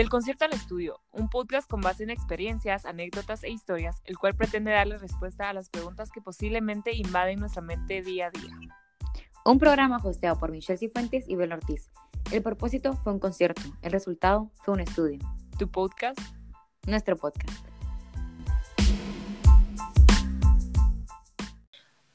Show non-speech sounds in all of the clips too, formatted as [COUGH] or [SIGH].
Del concierto al estudio, un podcast con base en experiencias, anécdotas e historias, el cual pretende darle respuesta a las preguntas que posiblemente invaden nuestra mente día a día. Un programa hosteado por Michelle Cifuentes y Bel Ortiz. El propósito fue un concierto, el resultado fue un estudio. Tu podcast, nuestro podcast.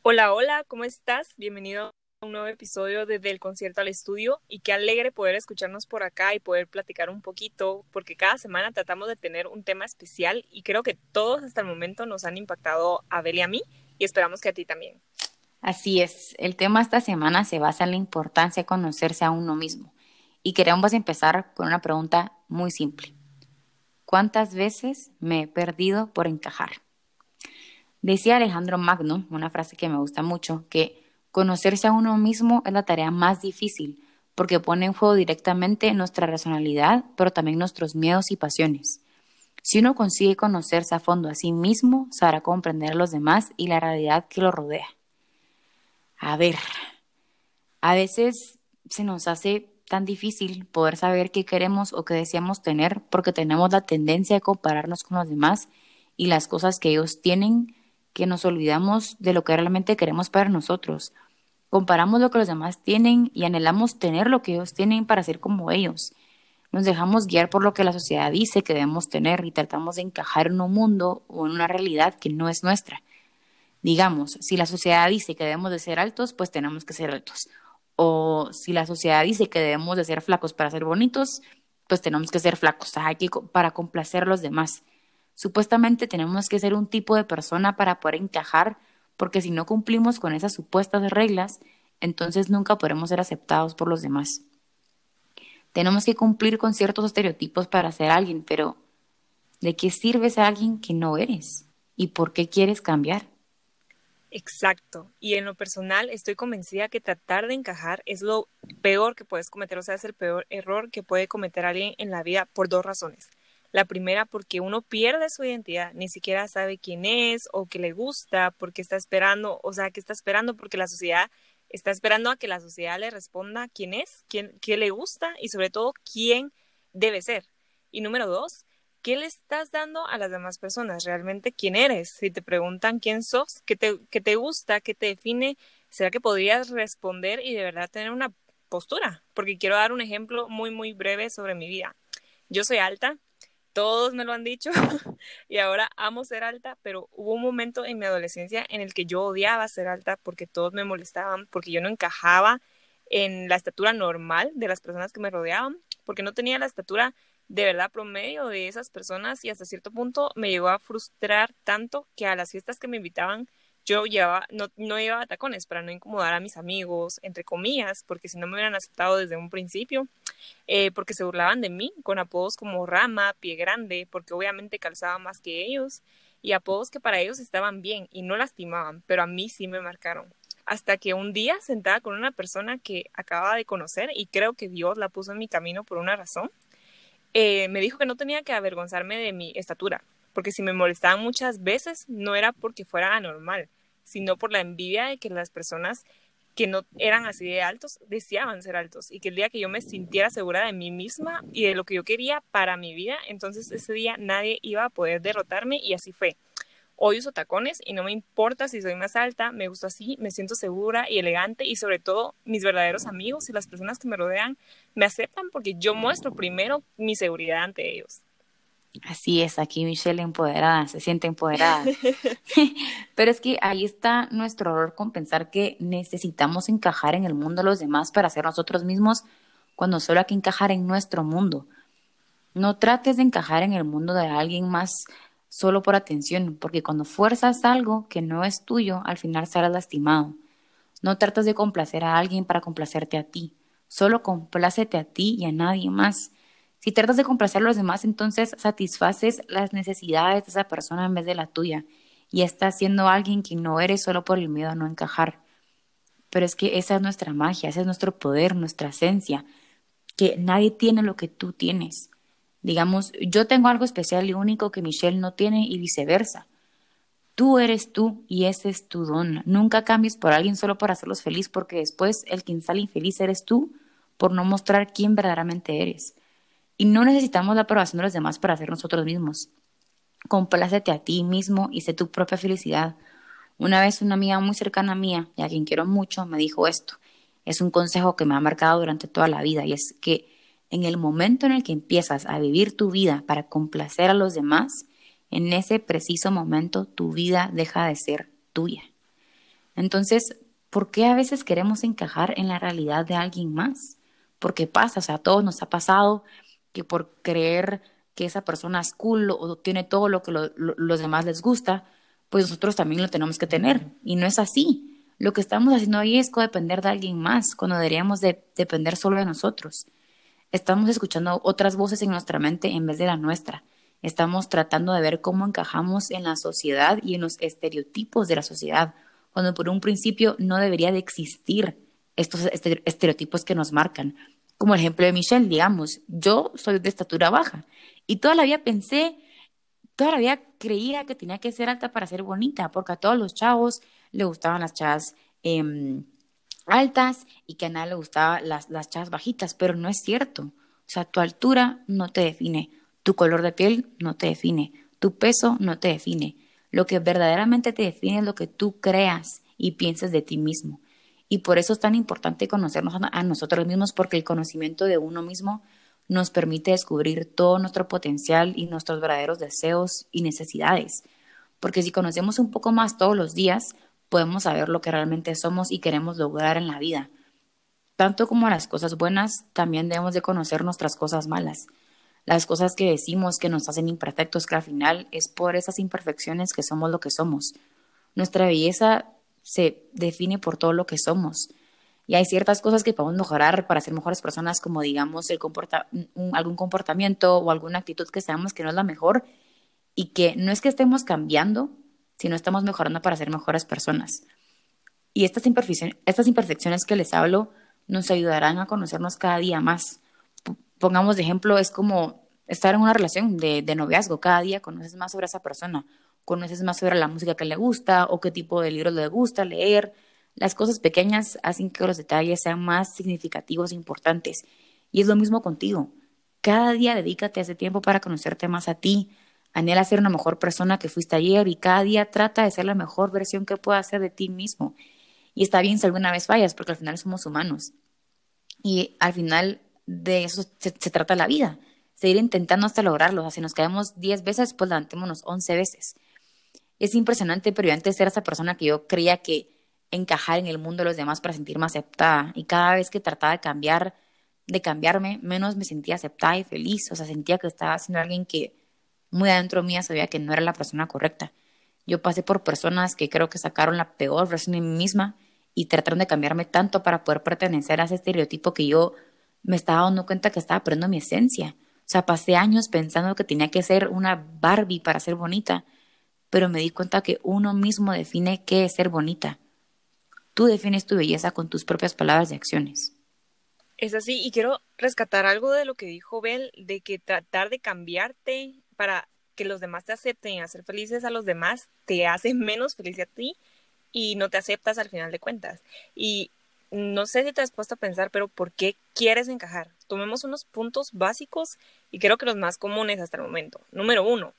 Hola, hola, ¿cómo estás? Bienvenido un nuevo episodio de Del Concierto al Estudio y qué alegre poder escucharnos por acá y poder platicar un poquito porque cada semana tratamos de tener un tema especial y creo que todos hasta el momento nos han impactado a Bel y a mí y esperamos que a ti también. Así es, el tema esta semana se basa en la importancia de conocerse a uno mismo y queremos empezar con una pregunta muy simple. ¿Cuántas veces me he perdido por encajar? Decía Alejandro Magno, una frase que me gusta mucho, que Conocerse a uno mismo es la tarea más difícil porque pone en juego directamente nuestra racionalidad, pero también nuestros miedos y pasiones. Si uno consigue conocerse a fondo a sí mismo, sabrá comprender a los demás y la realidad que lo rodea. A ver, a veces se nos hace tan difícil poder saber qué queremos o qué deseamos tener porque tenemos la tendencia de compararnos con los demás y las cosas que ellos tienen que nos olvidamos de lo que realmente queremos para nosotros Comparamos lo que los demás tienen y anhelamos tener lo que ellos tienen para ser como ellos. Nos dejamos guiar por lo que la sociedad dice que debemos tener y tratamos de encajar en un mundo o en una realidad que no es nuestra. Digamos, si la sociedad dice que debemos de ser altos, pues tenemos que ser altos. O si la sociedad dice que debemos de ser flacos para ser bonitos, pues tenemos que ser flacos para complacer a los demás. Supuestamente tenemos que ser un tipo de persona para poder encajar porque si no cumplimos con esas supuestas reglas, entonces nunca podremos ser aceptados por los demás. Tenemos que cumplir con ciertos estereotipos para ser alguien, pero ¿de qué sirve ser alguien que no eres? ¿Y por qué quieres cambiar? Exacto. Y en lo personal estoy convencida que tratar de encajar es lo peor que puedes cometer, o sea, es el peor error que puede cometer alguien en la vida por dos razones. La primera porque uno pierde su identidad, ni siquiera sabe quién es o qué le gusta, porque está esperando, o sea, que está esperando porque la sociedad está esperando a que la sociedad le responda quién es, quién, qué le gusta y sobre todo quién debe ser. Y número dos, ¿qué le estás dando a las demás personas? ¿Realmente quién eres? Si te preguntan quién sos, qué te, qué te gusta, qué te define, ¿será que podrías responder y de verdad tener una postura? Porque quiero dar un ejemplo muy, muy breve sobre mi vida. Yo soy alta, todos me lo han dicho [LAUGHS] y ahora amo ser alta, pero hubo un momento en mi adolescencia en el que yo odiaba ser alta porque todos me molestaban, porque yo no encajaba en la estatura normal de las personas que me rodeaban, porque no tenía la estatura de verdad promedio de esas personas y hasta cierto punto me llegó a frustrar tanto que a las fiestas que me invitaban yo llevaba, no, no llevaba tacones para no incomodar a mis amigos, entre comillas, porque si no me hubieran aceptado desde un principio, eh, porque se burlaban de mí con apodos como Rama, Pie Grande, porque obviamente calzaba más que ellos, y apodos que para ellos estaban bien y no lastimaban, pero a mí sí me marcaron. Hasta que un día sentada con una persona que acababa de conocer, y creo que Dios la puso en mi camino por una razón, eh, me dijo que no tenía que avergonzarme de mi estatura, porque si me molestaban muchas veces no era porque fuera anormal, sino por la envidia de que las personas que no eran así de altos deseaban ser altos y que el día que yo me sintiera segura de mí misma y de lo que yo quería para mi vida, entonces ese día nadie iba a poder derrotarme y así fue. Hoy uso tacones y no me importa si soy más alta, me gusta así, me siento segura y elegante y sobre todo mis verdaderos amigos y las personas que me rodean me aceptan porque yo muestro primero mi seguridad ante ellos. Así es, aquí Michelle empoderada, se siente empoderada. [LAUGHS] [LAUGHS] Pero es que ahí está nuestro error con pensar que necesitamos encajar en el mundo de los demás para ser nosotros mismos cuando solo hay que encajar en nuestro mundo. No trates de encajar en el mundo de alguien más solo por atención, porque cuando fuerzas algo que no es tuyo, al final serás lastimado. No trates de complacer a alguien para complacerte a ti. Solo complácete a ti y a nadie más. Si tratas de complacer a los demás, entonces satisfaces las necesidades de esa persona en vez de la tuya y estás siendo alguien que no eres solo por el miedo a no encajar. Pero es que esa es nuestra magia, ese es nuestro poder, nuestra esencia, que nadie tiene lo que tú tienes. Digamos, yo tengo algo especial y único que Michelle no tiene y viceversa. Tú eres tú y ese es tu don. Nunca cambies por alguien solo para hacerlos feliz porque después el quien sale infeliz eres tú por no mostrar quién verdaderamente eres. Y no necesitamos la aprobación de los demás para ser nosotros mismos. Complácete a ti mismo y sé tu propia felicidad. Una vez una amiga muy cercana mía, y a quien quiero mucho, me dijo esto. Es un consejo que me ha marcado durante toda la vida y es que en el momento en el que empiezas a vivir tu vida para complacer a los demás, en ese preciso momento tu vida deja de ser tuya. Entonces, ¿por qué a veces queremos encajar en la realidad de alguien más? Porque pasa, o sea, a todos nos ha pasado que por creer que esa persona es cool o tiene todo lo que los demás les gusta, pues nosotros también lo tenemos que tener. Y no es así. Lo que estamos haciendo ahí es codepender de alguien más, cuando deberíamos de depender solo de nosotros. Estamos escuchando otras voces en nuestra mente en vez de la nuestra. Estamos tratando de ver cómo encajamos en la sociedad y en los estereotipos de la sociedad, cuando por un principio no debería de existir estos estereotipos que nos marcan. Como el ejemplo de Michelle, digamos, yo soy de estatura baja y toda la vida pensé, toda la vida creía que tenía que ser alta para ser bonita, porque a todos los chavos le gustaban las chavas em, altas y que a nadie le gustaban las, las chavas bajitas, pero no es cierto. O sea, tu altura no te define, tu color de piel no te define, tu peso no te define. Lo que verdaderamente te define es lo que tú creas y pienses de ti mismo. Y por eso es tan importante conocernos a nosotros mismos, porque el conocimiento de uno mismo nos permite descubrir todo nuestro potencial y nuestros verdaderos deseos y necesidades. Porque si conocemos un poco más todos los días, podemos saber lo que realmente somos y queremos lograr en la vida. Tanto como las cosas buenas, también debemos de conocer nuestras cosas malas. Las cosas que decimos que nos hacen imperfectos, que al final es por esas imperfecciones que somos lo que somos. Nuestra belleza se define por todo lo que somos. Y hay ciertas cosas que podemos mejorar para ser mejores personas, como digamos el comporta algún comportamiento o alguna actitud que sabemos que no es la mejor y que no es que estemos cambiando, sino estamos mejorando para ser mejores personas. Y estas, imperfecciones, estas imperfecciones que les hablo nos ayudarán a conocernos cada día más. pongamos de ejemplo, es como estar en una relación de, de noviazgo. Cada día conoces más sobre esa persona, conoces más sobre la música que le gusta o qué tipo de libros le gusta leer. Las cosas pequeñas hacen que los detalles sean más significativos e importantes. Y es lo mismo contigo. Cada día dedícate ese tiempo para conocerte más a ti. Anhela ser una mejor persona que fuiste ayer y cada día trata de ser la mejor versión que puedas ser de ti mismo. Y está bien si alguna vez fallas, porque al final somos humanos. Y al final de eso se, trata la vida. Seguir intentando hasta lograrlo. O sea, si nos caemos 10 veces, pues levantémonos 11 veces es impresionante, pero yo antes era esa persona que yo creía que encajar en el mundo de los demás para sentirme aceptada. Y cada vez que trataba de cambiar, de cambiarme, menos me sentía aceptada y feliz. O sea, sentía que estaba siendo alguien que muy adentro mía sabía que no era la persona correcta. Yo pasé por personas que creo que sacaron la peor versión de mí misma y trataron de cambiarme tanto para poder pertenecer a ese estereotipo que yo me estaba dando cuenta que estaba perdiendo mi esencia. O sea, pasé años pensando que tenía que ser una Barbie para ser bonita pero me di cuenta que uno mismo define qué es ser bonita. Tú defines tu belleza con tus propias palabras y acciones. Es así, y quiero rescatar algo de lo que dijo Bel, de que tratar de cambiarte para que los demás te acepten y hacer felices a los demás te hace menos feliz a ti y no te aceptas al final de cuentas. Y no sé si te has puesto a pensar, pero ¿por qué quieres encajar? Tomemos unos puntos básicos y creo que los más comunes hasta el momento. Número uno,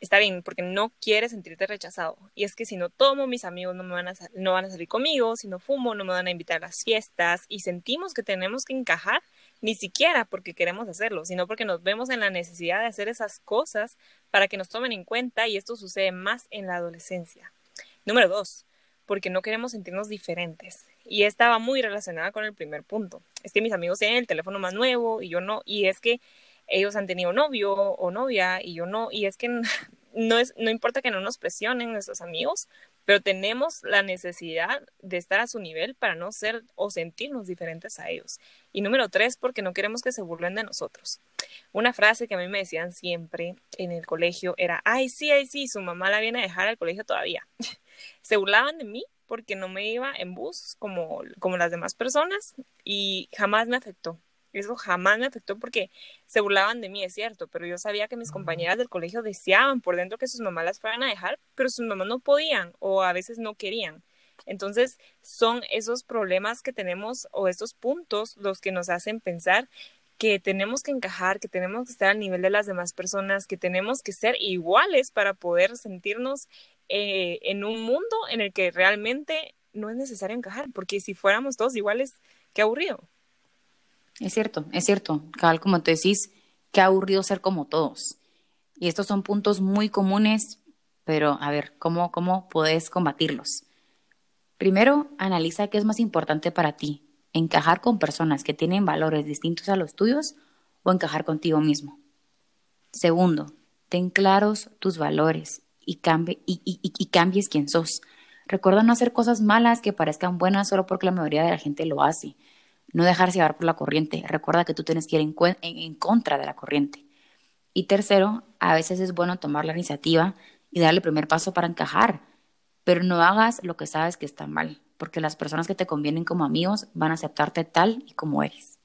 está bien, porque no quieres sentirte rechazado. Y es que si no tomo, mis amigos no, me van a no van a salir conmigo, si no fumo, no me van a invitar a las fiestas. Y sentimos que tenemos que encajar, ni siquiera porque queremos hacerlo, sino porque nos vemos en la necesidad de hacer esas cosas para que nos tomen en cuenta y esto sucede más en la adolescencia. Número dos, porque no queremos sentirnos diferentes. Y esta va muy relacionada con el primer punto. Es que mis amigos tienen el teléfono más nuevo y yo no. Y es que ellos han tenido novio o novia y yo no, y es que [LAUGHS] no, es, no importa que no nos presionen nuestros amigos, pero tenemos la necesidad de estar a su nivel para no ser o sentirnos diferentes a ellos. Y número tres, porque no queremos que se burlen de nosotros. Una frase que a mí me decían siempre en el colegio era, ay, sí, ay, sí, su mamá la viene a dejar al colegio todavía. [LAUGHS] se burlaban de mí porque no me iba en bus como, como las demás personas y jamás me afectó. Eso jamás me afectó porque se burlaban de mí, es cierto, pero yo sabía que mis compañeras del colegio deseaban por dentro que sus mamás las fueran a dejar, pero sus mamás no podían o a veces no querían. Entonces, son esos problemas que tenemos o estos puntos los que nos hacen pensar que tenemos que encajar, que tenemos que estar al nivel de las demás personas, que tenemos que ser iguales para poder sentirnos eh, en un mundo en el que realmente no es necesario encajar, porque si fuéramos todos iguales, qué aburrido. Es cierto, es cierto. Cabal, como te decís, qué aburrido ser como todos. Y estos son puntos muy comunes, pero a ver, ¿cómo, cómo puedes combatirlos? Primero, analiza qué es más importante para ti, encajar con personas que tienen valores distintos a los tuyos o encajar contigo mismo. Segundo, ten claros tus valores y, y, cambies quién sos. Recuerda no hacer cosas malas que parezcan buenas solo porque la mayoría de la gente lo hace. No dejarse llevar por la corriente. Recuerda que tú tienes que ir en, en contra de la corriente. Y tercero, a veces es bueno tomar la iniciativa y darle el primer paso para encajar, pero no hagas lo que sabes que está mal porque las personas que te convienen como amigos van a aceptarte tal y como eres.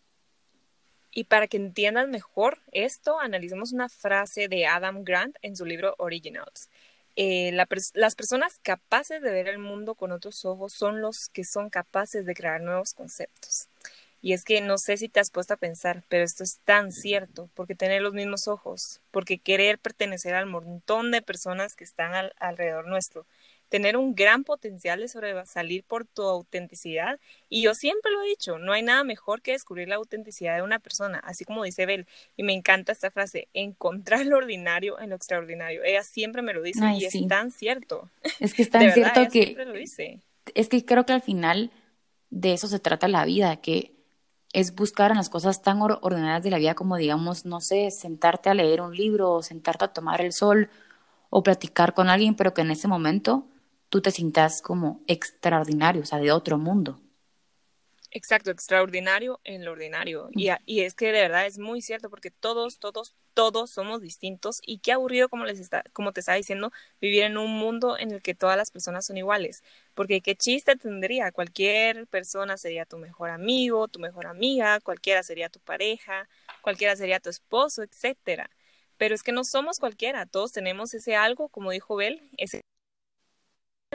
Y para que entiendan mejor esto, analicemos una frase de Adam Grant en su libro Originals. Eh, las personas capaces de ver el mundo con otros ojos son los que son capaces de crear nuevos conceptos. Y es que no sé si te has puesto a pensar, pero esto es tan cierto, porque tener los mismos ojos, porque querer pertenecer al montón de personas que están alrededor nuestro, tener un gran potencial de sobresalir por tu autenticidad. Y yo siempre lo he dicho, no hay nada mejor que descubrir la autenticidad de una persona, así como dice Bel. Y me encanta esta frase, encontrar lo ordinario en lo extraordinario. Ella siempre me lo dice y es tan cierto. Es que es [LAUGHS] tan cierto que... Lo dice. Es que creo que al final de eso se trata la vida, que es buscar en las cosas tan ordinarias de la vida como, digamos, no sé, sentarte a leer un libro o sentarte a tomar el sol o platicar con alguien, pero que en ese momento tú te sientas como extraordinario, o sea, de otro mundo. Exacto, extraordinario en lo ordinario. Y, y, es que de verdad es muy cierto porque todos, todos, todos somos distintos y qué aburrido como les está, como te estaba diciendo, vivir en un mundo en el que todas las personas son iguales. Porque qué chiste tendría, cualquier persona sería tu mejor amigo, tu mejor amiga, cualquiera sería tu pareja, cualquiera sería tu esposo, etcétera. Pero es que no somos cualquiera, todos tenemos ese algo, como dijo Bel, ese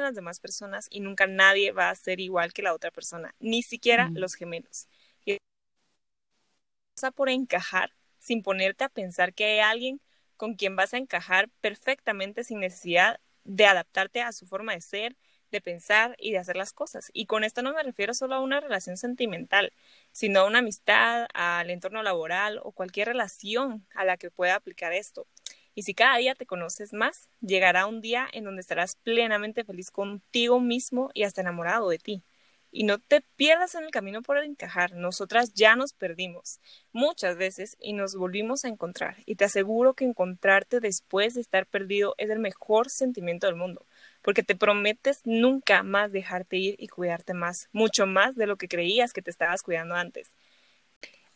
las demás personas y nunca nadie va a ser igual que la otra persona, ni siquiera los gemelos. Y por encajar sin ponerte a pensar que hay alguien con quien vas a encajar perfectamente sin necesidad de adaptarte a su forma de ser, de pensar y de hacer las cosas. Y con esto no me refiero solo a una relación sentimental, sino a una amistad, al entorno laboral o cualquier relación a la que pueda aplicar esto. Y si cada día te conoces más, llegará un día en donde estarás plenamente feliz contigo mismo y hasta enamorado de ti. Y no te pierdas en el camino por encajar. Nosotras ya nos perdimos muchas veces y nos volvimos a encontrar. Y te aseguro que encontrarte después de estar perdido es el mejor sentimiento del mundo, porque te prometes nunca más dejarte ir y cuidarte más, mucho más de lo que creías que te estabas cuidando antes.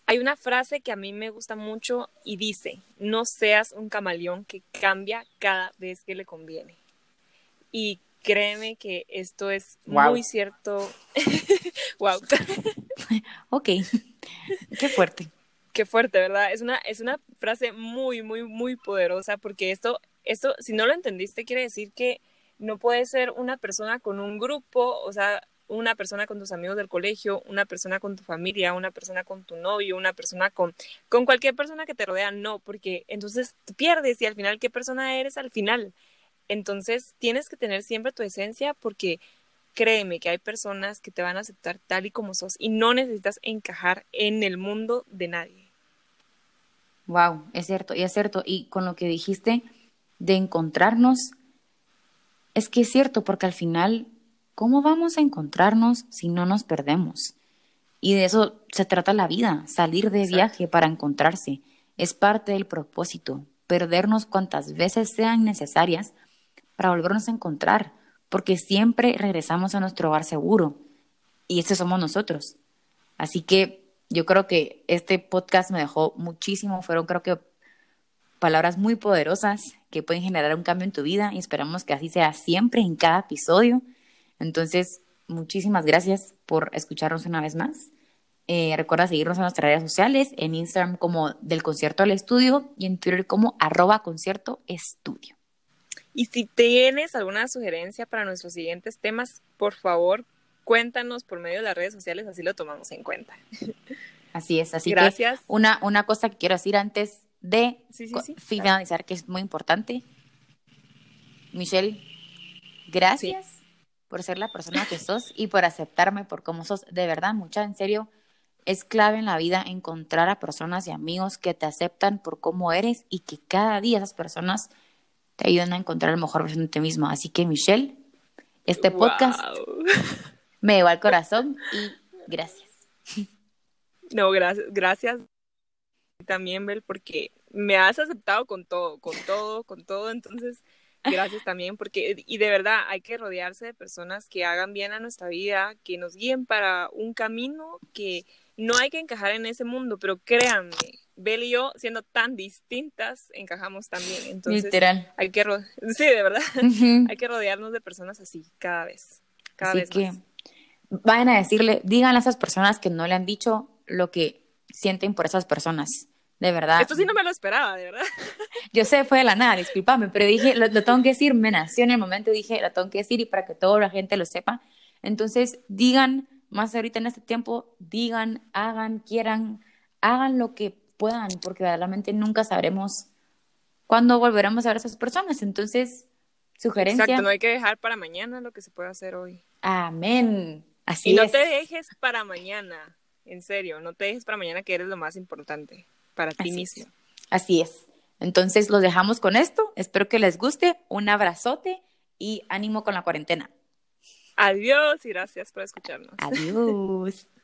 Hay una frase que a mí me gusta mucho y dice, no seas un camaleón que cambia cada vez que le conviene. Y créeme que esto es muy cierto. [LAUGHS] wow. [LAUGHS] ok. [LAUGHS] Qué fuerte. Qué fuerte, ¿verdad? Es una, es una frase muy, muy, muy poderosa porque esto, esto, si no lo entendiste, quiere decir que no puede ser una persona con un grupo, o sea, una persona con tus amigos del colegio, una persona con tu familia, una persona con tu novio, una persona con, con cualquier persona que te rodea, no, porque entonces pierdes y al final, ¿qué persona eres al final? Entonces tienes que tener siempre tu esencia porque créeme que hay personas que te van a aceptar tal y como sos y no necesitas encajar en el mundo de nadie. Wow, es cierto, y es cierto. Y con lo que dijiste de encontrarnos, es que es cierto, porque al final ¿Cómo vamos a encontrarnos si no nos perdemos? Y de eso se trata la vida, salir de viaje para encontrarse. Es parte del propósito, perdernos cuantas veces sean necesarias para volvernos a encontrar, porque siempre regresamos a nuestro hogar seguro. Y ese somos nosotros. Así que yo creo que este podcast me dejó muchísimo, fueron creo que palabras muy poderosas que pueden generar un cambio en tu vida y esperamos que así sea siempre en cada episodio. Entonces, muchísimas gracias por escucharnos una vez más. Eh, recuerda seguirnos en nuestras redes sociales, en Instagram como del concierto al estudio y en Twitter como arroba concierto estudio. Y si tienes alguna sugerencia para nuestros siguientes temas, por favor, cuéntanos por medio de las redes sociales, así lo tomamos en cuenta. [LAUGHS] Así es, así Gracias. que una, una cosa que quiero decir antes de Sí, sí, co- sí. finalizar, que es muy importante. Michelle, gracias por ser la persona que sos y por aceptarme por cómo sos. De verdad, mucha, en serio, es clave en la vida encontrar a personas y amigos que te aceptan por cómo eres y que cada día esas personas te ayudan a encontrar la mejor versión de ti mismo. Así que, Michelle, este podcast Wow. me llegó al corazón y gracias. No, gracias, gracias también, Bel, porque me has aceptado con todo, con todo, con todo, entonces gracias también, porque, y de verdad, hay que rodearse de personas que hagan bien a nuestra vida, que nos guíen para un camino que no hay que encajar en ese mundo, pero créanme, Bel y yo, siendo tan distintas, encajamos también, entonces Literal. hay que, sí, de verdad, [LAUGHS] hay que rodearnos de personas así, cada vez, cada Así vez que más. vayan a decirle, díganle a esas personas que no le han dicho lo que sienten por esas personas. De verdad. Esto sí no me lo esperaba, de verdad. [LAUGHS] Yo sé, fue de la nada, discúlpame, pero dije, lo, lo tengo que decir, me nació en el momento, dije, lo tengo que decir y para que toda la gente lo sepa. Entonces, digan, más ahorita en este tiempo, digan, hagan, quieran, hagan lo que puedan, porque verdaderamente nunca sabremos cuándo volveremos a ver a esas personas. Entonces, sugerencia, Exacto, no hay que dejar para mañana lo que se puede hacer hoy. amén. Así Y no es. te dejes para mañana, en serio, no te dejes para mañana que eres lo más importante para ti Así mismo. es. Así es. Entonces los dejamos con esto. Espero que les guste. Un abrazote y ánimo con la cuarentena. Adiós y gracias por escucharnos. Adiós. [LAUGHS]